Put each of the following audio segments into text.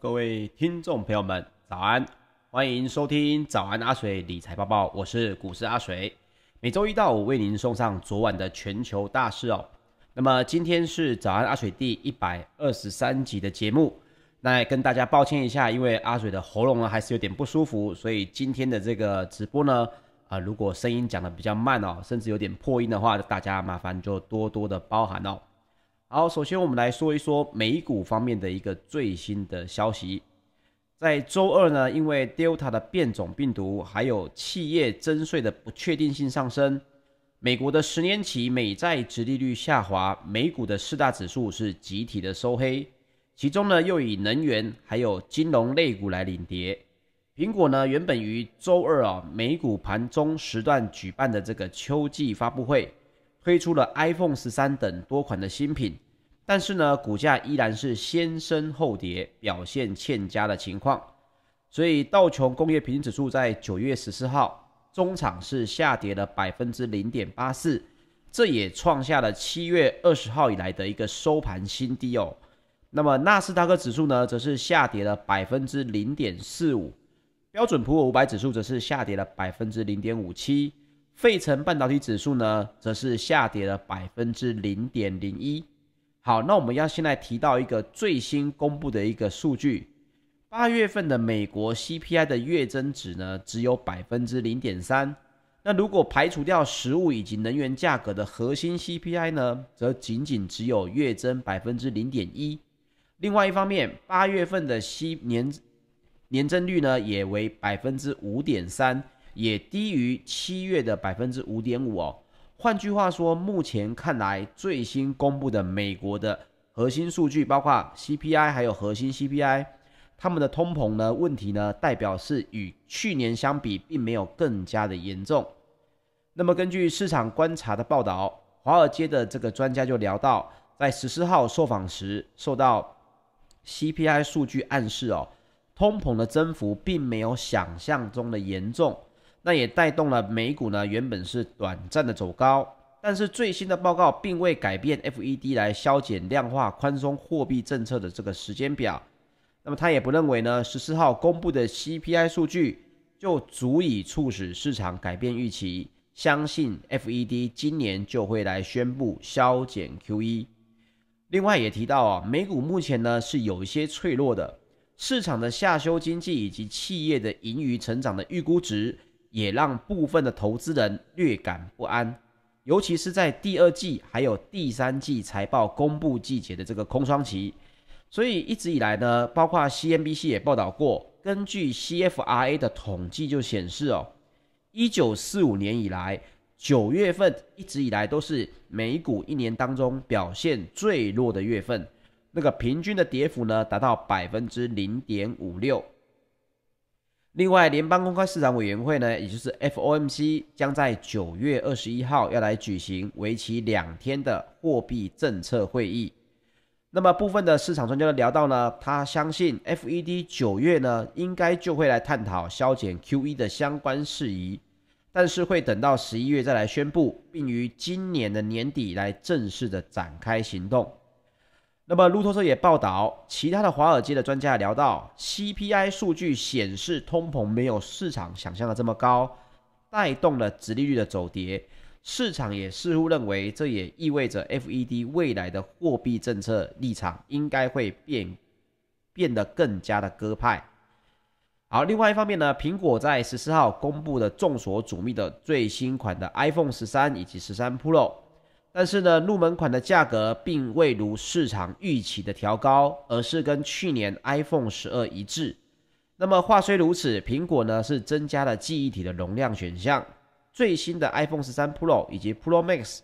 各位听众朋友们，早安！欢迎收听早安阿水理财报报，我是股市阿水。每周一到五为您送上昨晚的全球大事哦。那么今天是早安阿水第一百二十三集的节目，那跟大家抱歉一下，因为阿水的喉咙呢还是有点不舒服，所以今天的这个直播呢，啊、如果声音讲得比较慢哦，甚至有点破音的话，大家麻烦就多多的包涵哦。好，首先我们来说一说美股方面的一个最新的消息。在周二呢，因为 Delta 的变种病毒，还有企业征税的不确定性上升，美国的十年期美债殖利率下滑，美股的四大指数是集体的收黑。其中呢，又以能源还有金融类股来领跌。苹果呢，原本于周二啊，美股盘中时段举办的这个秋季发布会。推出了 iPhone 十三等多款的新品，但是呢，股价依然是先升后跌，表现欠佳的情况。所以道琼工业平均指数在九月十四号中场是下跌了百分之零点八四，这也创下了七月二十号以来的一个收盘新低哦。那么纳斯达克指数呢，则是下跌了百分之零点四五，标准普尔五百指数则是下跌了百分之零点五七。费城半导体指数呢，则是下跌了百分之零点零一。好，那我们要先来提到一个最新公布的一个数据，八月份的美国 CPI 的月增值呢，只有百分之零点三。那如果排除掉食物以及能源价格的核心 CPI 呢，则仅仅只有月增百分之零点一。另外一方面，八月份的 C 年年增率呢，也为百分之五点三。也低于七月的百分之五点五哦。换句话说，目前看来最新公布的美国的核心数据，包括 CPI 还有核心 CPI，他们的通膨呢问题呢，代表是与去年相比，并没有更加的严重。那么根据市场观察的报道，华尔街的这个专家就聊到，在十四号受访时，受到 CPI 数据暗示哦，通膨的增幅并没有想象中的严重。那也带动了美股呢，原本是短暂的走高，但是最新的报告并未改变 FED 来削减量化宽松货币政策的这个时间表。那么他也不认为呢，十四号公布的 CPI 数据就足以促使市场改变预期，相信 FED 今年就会来宣布削减 QE。另外也提到啊，美股目前呢是有一些脆弱的，市场的下修经济以及企业的盈余成长的预估值。也让部分的投资人略感不安，尤其是在第二季还有第三季财报公布季节的这个空窗期。所以一直以来呢，包括 CNBC 也报道过，根据 CFRA 的统计就显示哦，一九四五年以来九月份一直以来都是美股一年当中表现最弱的月份，那个平均的跌幅呢达到百分之零点五六。另外，联邦公开市场委员会呢，也就是 FOMC，将在九月二十一号要来举行为期两天的货币政策会议。那么，部分的市场专家都聊到呢，他相信 FED 九月呢，应该就会来探讨削减 QE 的相关事宜，但是会等到十一月再来宣布，并于今年的年底来正式的展开行动。那么路透社也报道，其他的华尔街的专家聊到，CPI 数据显示通膨没有市场想象的这么高，带动了殖利率的走跌。市场也似乎认为，这也意味着 FED 未来的货币政策立场应该会变变得更加的鸽派。好，另外一方面呢，苹果在十四号公布的众所瞩目的最新款的 iPhone 十三以及十三 Pro。但是呢，入门款的价格并未如市场预期的调高，而是跟去年 iPhone 十二一致。那么话虽如此，苹果呢是增加了记忆体的容量选项，最新的 iPhone 十三 Pro 以及 Pro Max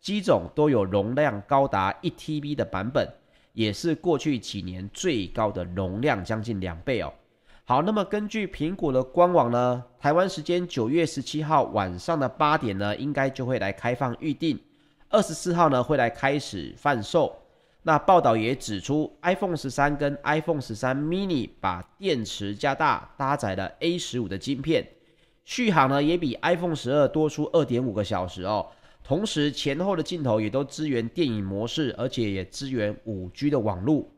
机种都有容量高达一 TB 的版本，也是过去几年最高的容量，将近两倍哦。好，那么根据苹果的官网呢，台湾时间九月十七号晚上的八点呢，应该就会来开放预定。二十四号呢会来开始贩售。那报道也指出，iPhone 十三跟 iPhone 十三 mini 把电池加大，搭载了 A 十五的晶片，续航呢也比 iPhone 十二多出二点五个小时哦。同时前后的镜头也都支援电影模式，而且也支援五 G 的网络。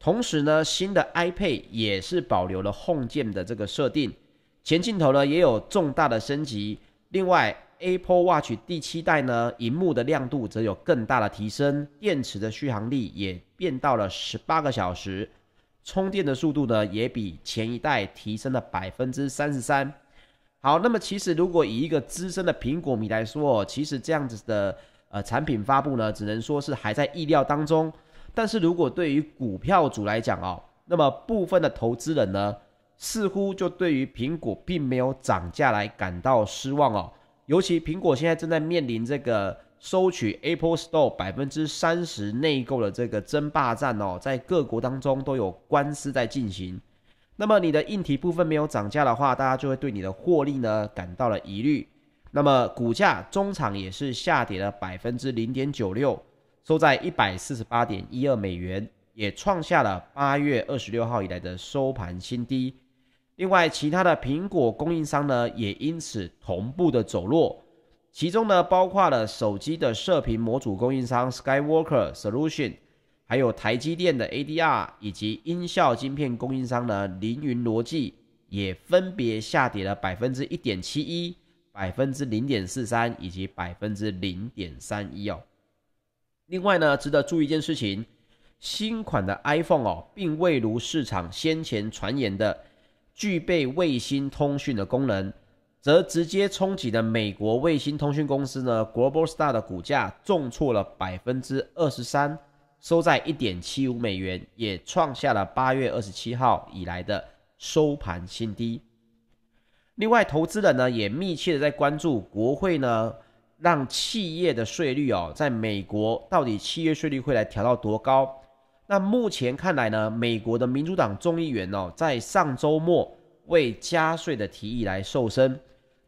同时呢，新的 iPad 也是保留了 Home 键的这个设定，前镜头呢也有重大的升级。另外，Apple Watch 第七代呢，荧幕的亮度则有更大的提升，电池的续航力也变到了十八个小时，充电的速度呢也比前一代提升了百分之三十三。好，那么其实如果以一个资深的苹果迷来说，其实这样子的呃产品发布呢，只能说是还在意料当中。但是如果对于股票主来讲哦，那么部分的投资人呢，似乎就对于苹果并没有涨价来感到失望哦。尤其苹果现在正在面临这个收取 Apple Store 百分之三十内购的这个争霸战哦，在各国当中都有官司在进行。那么你的硬体部分没有涨价的话，大家就会对你的获利呢感到了疑虑。那么股价中场也是下跌了百分之零点九六，收在一百四十八点一二美元，也创下了八月二十六号以来的收盘新低。另外，其他的苹果供应商呢也因此同步的走弱，其中呢包括了手机的射频模组供应商 Skywalker Solution。还有台积电的 ADR 以及音效晶片供应商呢，凌云逻辑也分别下跌了百分之一点七一、百分之零点四三以及百分之零点三一哦。另外呢，值得注意一件事情，新款的 iPhone 哦，并未如市场先前传言的具备卫星通讯的功能，则直接冲击了美国卫星通讯公司呢 Globalstar 的股价重挫了百分之二十三。收在一点七五美元，也创下了八月二十七号以来的收盘新低。另外，投资人呢也密切的在关注国会呢让企业的税率哦，在美国到底企业税率会来调到多高？那目前看来呢，美国的民主党众议员哦，在上周末为加税的提议来瘦身，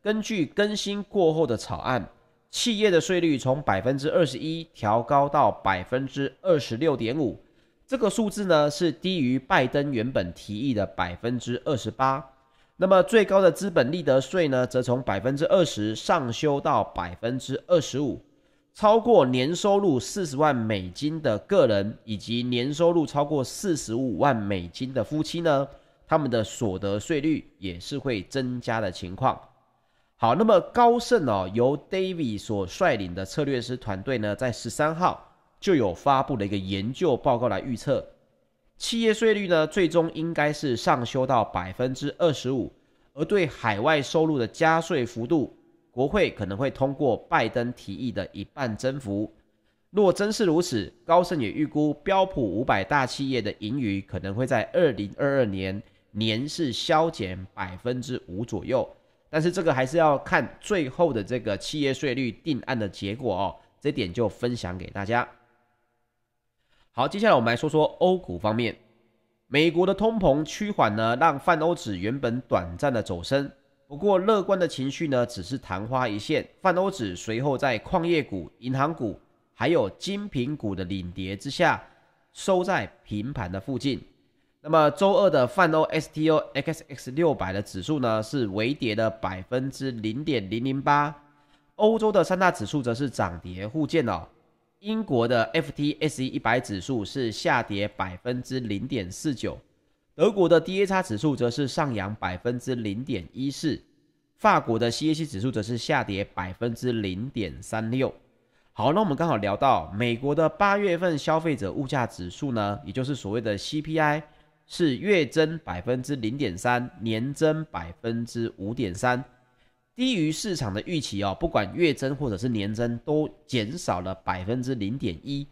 根据更新过后的草案。企业的税率从百分之二十一调高到百分之二十六点五，这个数字呢是低于拜登原本提议的百分之二十八。那么最高的资本利得税呢，则从百分之二十上修到百分之二十五。超过年收入四十万美金的个人以及年收入超过四十五万美金的夫妻呢，他们的所得税率也是会增加的情况。好，那么高盛哦，由 David 所率领的策略师团队呢，在十三号就有发布了一个研究报告来预测，企业税率呢，最终应该是上修到百分之二十五，而对海外收入的加税幅度，国会可能会通过拜登提议的一半增幅。若真是如此，高盛也预估标普五百大企业的盈余可能会在二零二二年年是削减百分之五左右。但是这个还是要看最后的这个企业税率定案的结果哦，这点就分享给大家。好，接下来我们来说说欧股方面，美国的通膨趋缓呢，让泛欧指原本短暂的走升，不过乐观的情绪呢，只是昙花一现，泛欧指随后在矿业股、银行股还有精品股的领跌之下，收在平盘的附近。那么周二的泛欧 STOXX 六百的指数呢，是微跌的百分之零点零零八，欧洲的三大指数则是涨跌互见哦。英国的 FTSE 一百指数是下跌百分之零点四九，德国的 DAX 指数则是上扬百分之零点一四，法国的 CAC 指数则是下跌百分之零点三六。好，那我们刚好聊到美国的八月份消费者物价指数呢，也就是所谓的 CPI。是月增百分之零点三，年增百分之五点三，低于市场的预期哦。不管月增或者是年增，都减少了百分之零点一。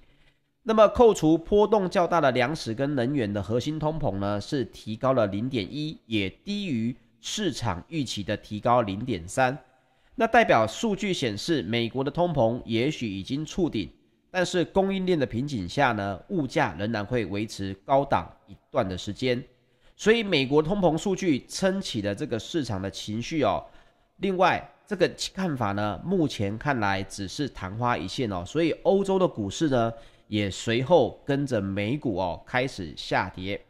那么扣除波动较大的粮食跟能源的核心通膨呢，是提高了零点一，也低于市场预期的提高零点三。那代表数据显示，美国的通膨也许已经触顶。但是供应链的瓶颈下呢，物价仍然会维持高档一段的时间，所以美国通膨数据撑起了这个市场的情绪哦。另外，这个看法呢，目前看来只是昙花一现哦。所以欧洲的股市呢，也随后跟着美股哦开始下跌。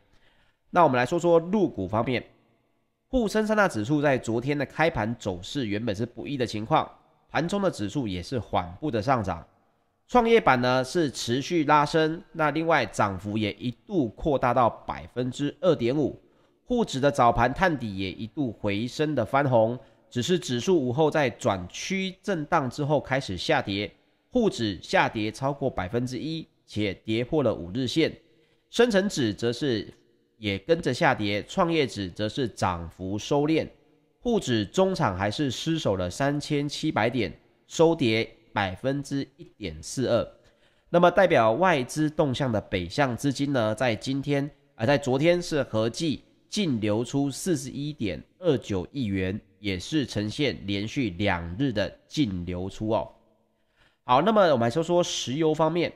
那我们来说说入股方面，沪深三大指数在昨天的开盘走势原本是不一的情况，盘中的指数也是缓步的上涨。创业板呢是持续拉升，那另外涨幅也一度扩大到百分之二点五，沪指的早盘探底也一度回升的翻红，只是指数午后在转趋震荡之后开始下跌，沪指下跌超过百分之一，且跌破了五日线，深成指则是也跟着下跌，创业指则是涨幅收敛，沪指中场还是失守了三千七百点，收跌。百分之一点四二，那么代表外资动向的北向资金呢，在今天啊、呃，在昨天是合计净流出四十一点二九亿元，也是呈现连续两日的净流出哦。好，那么我们来说说石油方面，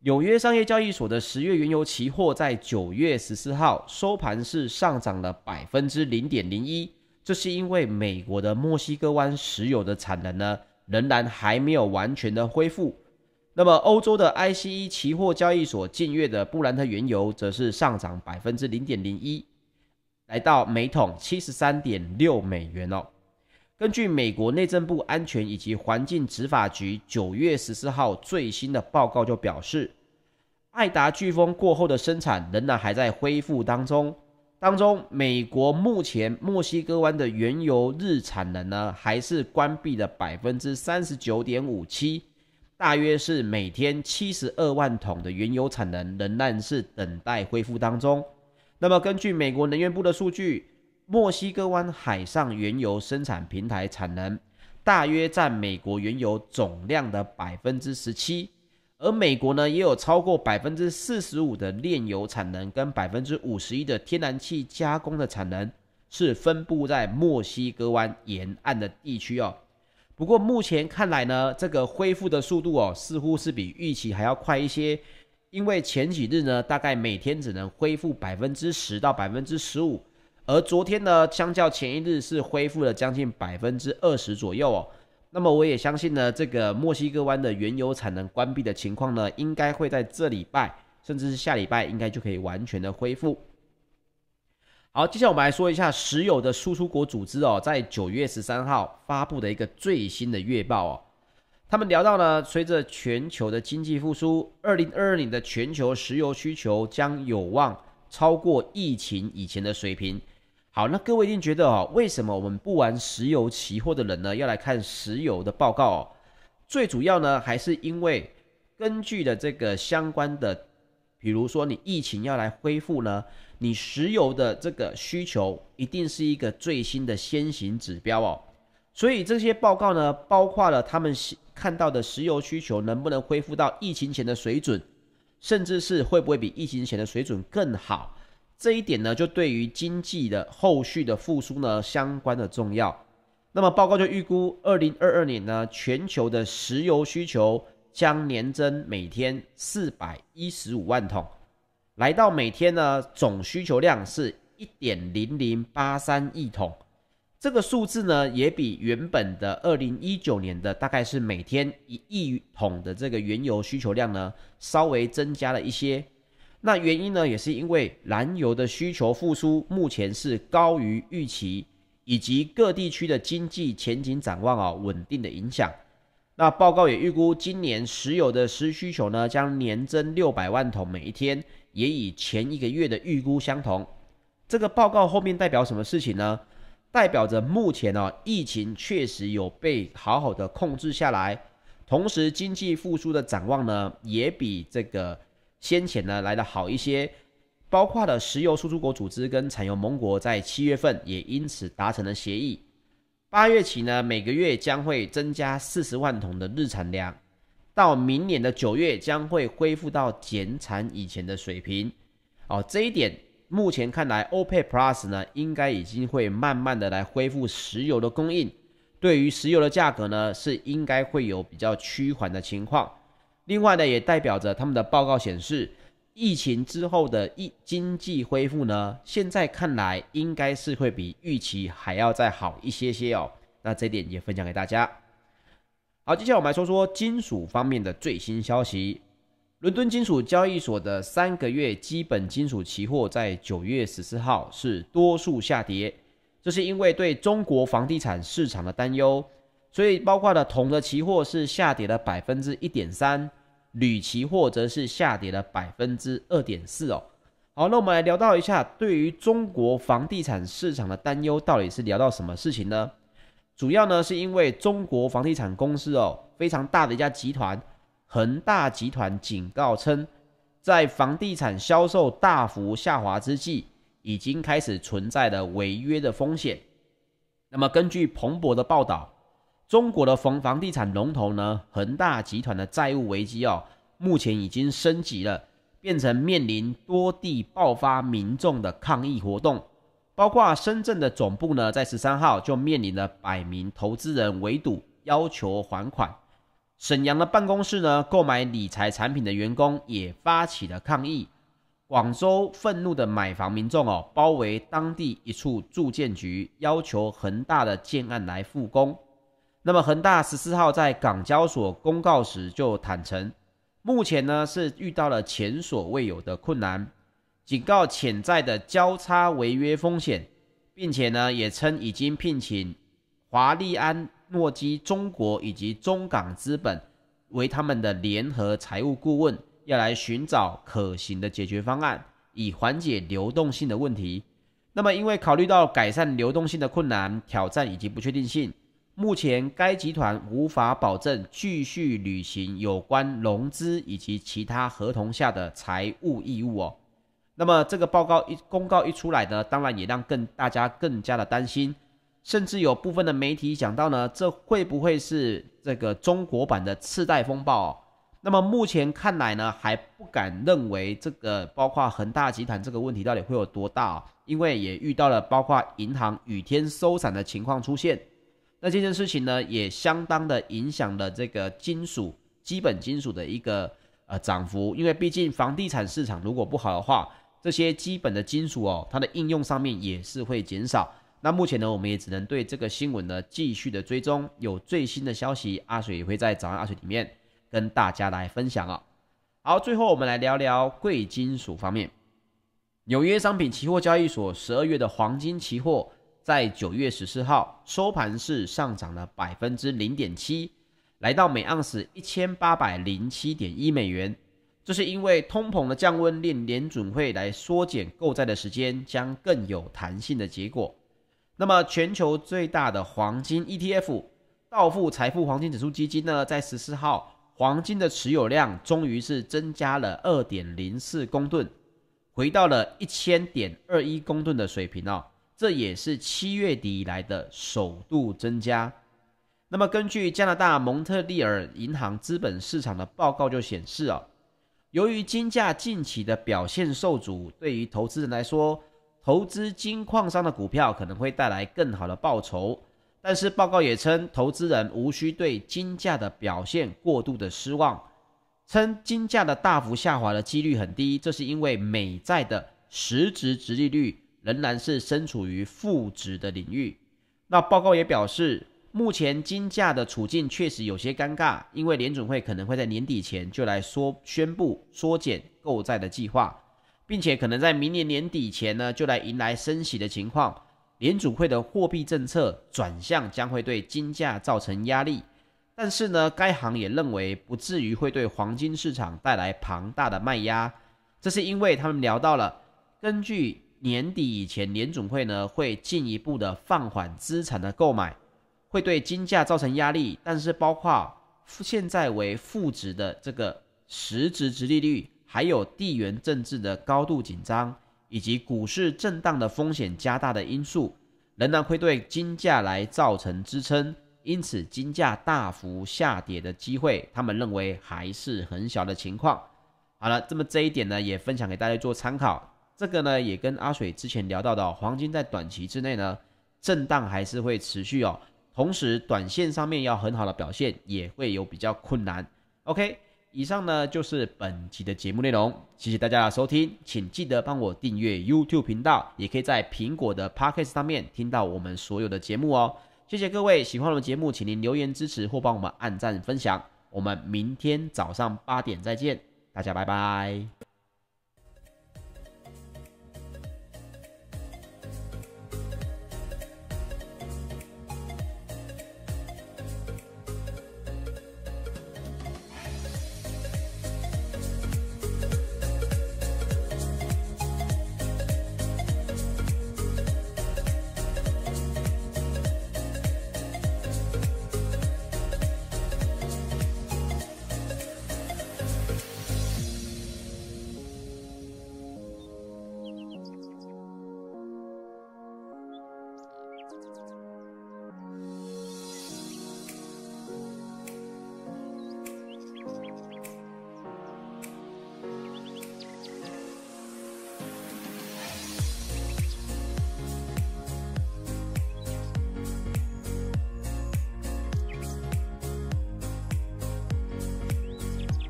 纽约商业交易所的十月原油期货在九月十四号收盘是上涨了百分之零点零一，这是因为美国的墨西哥湾石油的产能呢。仍然还没有完全的恢复。那么，欧洲的 ICE 期货交易所近月的布兰特原油则是上涨百分之零点零一，来到每桶七十三点六美元哦。根据美国内政部安全以及环境执法局九月十四号最新的报告就表示，爱达飓风过后的生产仍然还在恢复当中。当中，美国目前墨西哥湾的原油日产能呢，还是关闭了百分之三十九点五七，大约是每天七十二万桶的原油产能仍然是等待恢复当中。那么，根据美国能源部的数据，墨西哥湾海上原油生产平台产能大约占美国原油总量的百分之十七。而美国呢，也有超过百分之四十五的炼油产能，跟百分之五十一的天然气加工的产能，是分布在墨西哥湾沿岸的地区哦。不过目前看来呢，这个恢复的速度哦，似乎是比预期还要快一些。因为前几日呢，大概每天只能恢复百分之十到百分之十五，而昨天呢，相较前一日是恢复了将近百分之二十左右哦。那么我也相信呢，这个墨西哥湾的原油产能关闭的情况呢，应该会在这礼拜，甚至是下礼拜，应该就可以完全的恢复。好，接下来我们来说一下石油的输出国组织哦，在九月十三号发布的一个最新的月报哦，他们聊到呢，随着全球的经济复苏，二零二二年的全球石油需求将有望超过疫情以前的水平。好，那各位一定觉得哦，为什么我们不玩石油期货的人呢，要来看石油的报告哦？最主要呢，还是因为根据的这个相关的，比如说你疫情要来恢复呢，你石油的这个需求一定是一个最新的先行指标哦。所以这些报告呢，包括了他们看到的石油需求能不能恢复到疫情前的水准，甚至是会不会比疫情前的水准更好。这一点呢，就对于经济的后续的复苏呢，相关的重要。那么报告就预估，二零二二年呢，全球的石油需求将年增每天四百一十五万桶，来到每天呢总需求量是一点零零八三亿桶。这个数字呢，也比原本的二零一九年的大概是每天一亿桶的这个原油需求量呢，稍微增加了一些。那原因呢，也是因为燃油的需求复苏目前是高于预期，以及各地区的经济前景展望啊稳定的影响。那报告也预估，今年石油的实需求呢将年增六百万桶每一天，也与前一个月的预估相同。这个报告后面代表什么事情呢？代表着目前呢疫情确实有被好好的控制下来，同时经济复苏的展望呢也比这个。先前呢来得好一些，包括了石油输出国组织跟产油盟国在七月份也因此达成了协议。八月起呢，每个月将会增加四十万桶的日产量，到明年的九月将会恢复到减产以前的水平。哦，这一点目前看来，OPEC Plus 呢应该已经会慢慢的来恢复石油的供应，对于石油的价格呢是应该会有比较趋缓的情况。另外呢，也代表着他们的报告显示，疫情之后的疫经济恢复呢，现在看来应该是会比预期还要再好一些些哦。那这点也分享给大家。好，接下来我们来说说金属方面的最新消息。伦敦金属交易所的三个月基本金属期货在九月十四号是多数下跌，这是因为对中国房地产市场的担忧。所以包括了铜的期货是下跌了百分之一点三，铝期货则是下跌了百分之二点四哦。好，那我们来聊到一下对于中国房地产市场的担忧，到底是聊到什么事情呢？主要呢是因为中国房地产公司哦，非常大的一家集团恒大集团警告称，在房地产销售大幅下滑之际，已经开始存在了违约的风险。那么根据彭博的报道。中国的房房地产龙头呢，恒大集团的债务危机哦，目前已经升级了，变成面临多地爆发民众的抗议活动，包括深圳的总部呢，在十三号就面临了百名投资人围堵，要求还款。沈阳的办公室呢，购买理财产品的员工也发起了抗议。广州愤怒的买房民众哦，包围当地一处住建局，要求恒大的建案来复工。那么恒大十四号在港交所公告时就坦承，目前呢是遇到了前所未有的困难，警告潜在的交叉违约风险，并且呢也称已经聘请华利安诺基中国以及中港资本为他们的联合财务顾问，要来寻找可行的解决方案，以缓解流动性的问题。那么因为考虑到改善流动性的困难、挑战以及不确定性。目前，该集团无法保证继续履行有关融资以及其他合同下的财务义务哦。那么，这个报告一公告一出来呢，当然也让更大家更加的担心，甚至有部分的媒体讲到呢，这会不会是这个中国版的次贷风暴哦？那么目前看来呢，还不敢认为这个包括恒大集团这个问题到底会有多大哦，因为也遇到了包括银行雨天收伞的情况出现。那这件事情呢，也相当的影响了这个金属基本金属的一个呃涨幅，因为毕竟房地产市场如果不好的话，这些基本的金属哦，它的应用上面也是会减少。那目前呢，我们也只能对这个新闻呢继续的追踪，有最新的消息，阿水也会在早安阿水里面跟大家来分享啊。好，最后我们来聊聊贵金属方面，纽约商品期货交易所十二月的黄金期货。在九月十四号收盘是上涨了百分之零点七，来到每盎司一千八百零七点一美元。这是因为通膨的降温令联准会来缩减购债的时间，将更有弹性的结果。那么，全球最大的黄金 ETF 道富财富黄金指数基金呢，在十四号黄金的持有量终于是增加了二点零四公吨，回到了一千点二一公吨的水平哦。这也是七月底以来的首度增加。那么，根据加拿大蒙特利尔银行资本市场的报告就显示啊，由于金价近期的表现受阻，对于投资人来说，投资金矿商的股票可能会带来更好的报酬。但是，报告也称，投资人无需对金价的表现过度的失望，称金价的大幅下滑的几率很低，这是因为美债的实质殖利率。仍然是身处于负值的领域。那报告也表示，目前金价的处境确实有些尴尬，因为联准会可能会在年底前就来说宣布缩减购债的计划，并且可能在明年年底前呢就来迎来升息的情况。联储会的货币政策转向将会对金价造成压力，但是呢，该行也认为不至于会对黄金市场带来庞大的卖压。这是因为他们聊到了根据。年底以前，联总会呢会进一步的放缓资产的购买，会对金价造成压力。但是，包括现在为负值的这个实质值利率，还有地缘政治的高度紧张，以及股市震荡的风险加大的因素，仍然会对金价来造成支撑。因此，金价大幅下跌的机会，他们认为还是很小的情况。好了，这么这一点呢，也分享给大家做参考。这个呢，也跟阿水之前聊到的哦，黄金在短期之内呢，震荡还是会持续哦。同时，短线上面要很好的表现，也会有比较困难。OK，以上呢就是本集的节目内容，谢谢大家的收听，请记得帮我订阅 YouTube 频道，也可以在苹果的 Podcast 上面听到我们所有的节目哦。谢谢各位，喜欢我们节目，请您留言支持或帮我们按赞分享。我们明天早上八点再见，大家拜拜。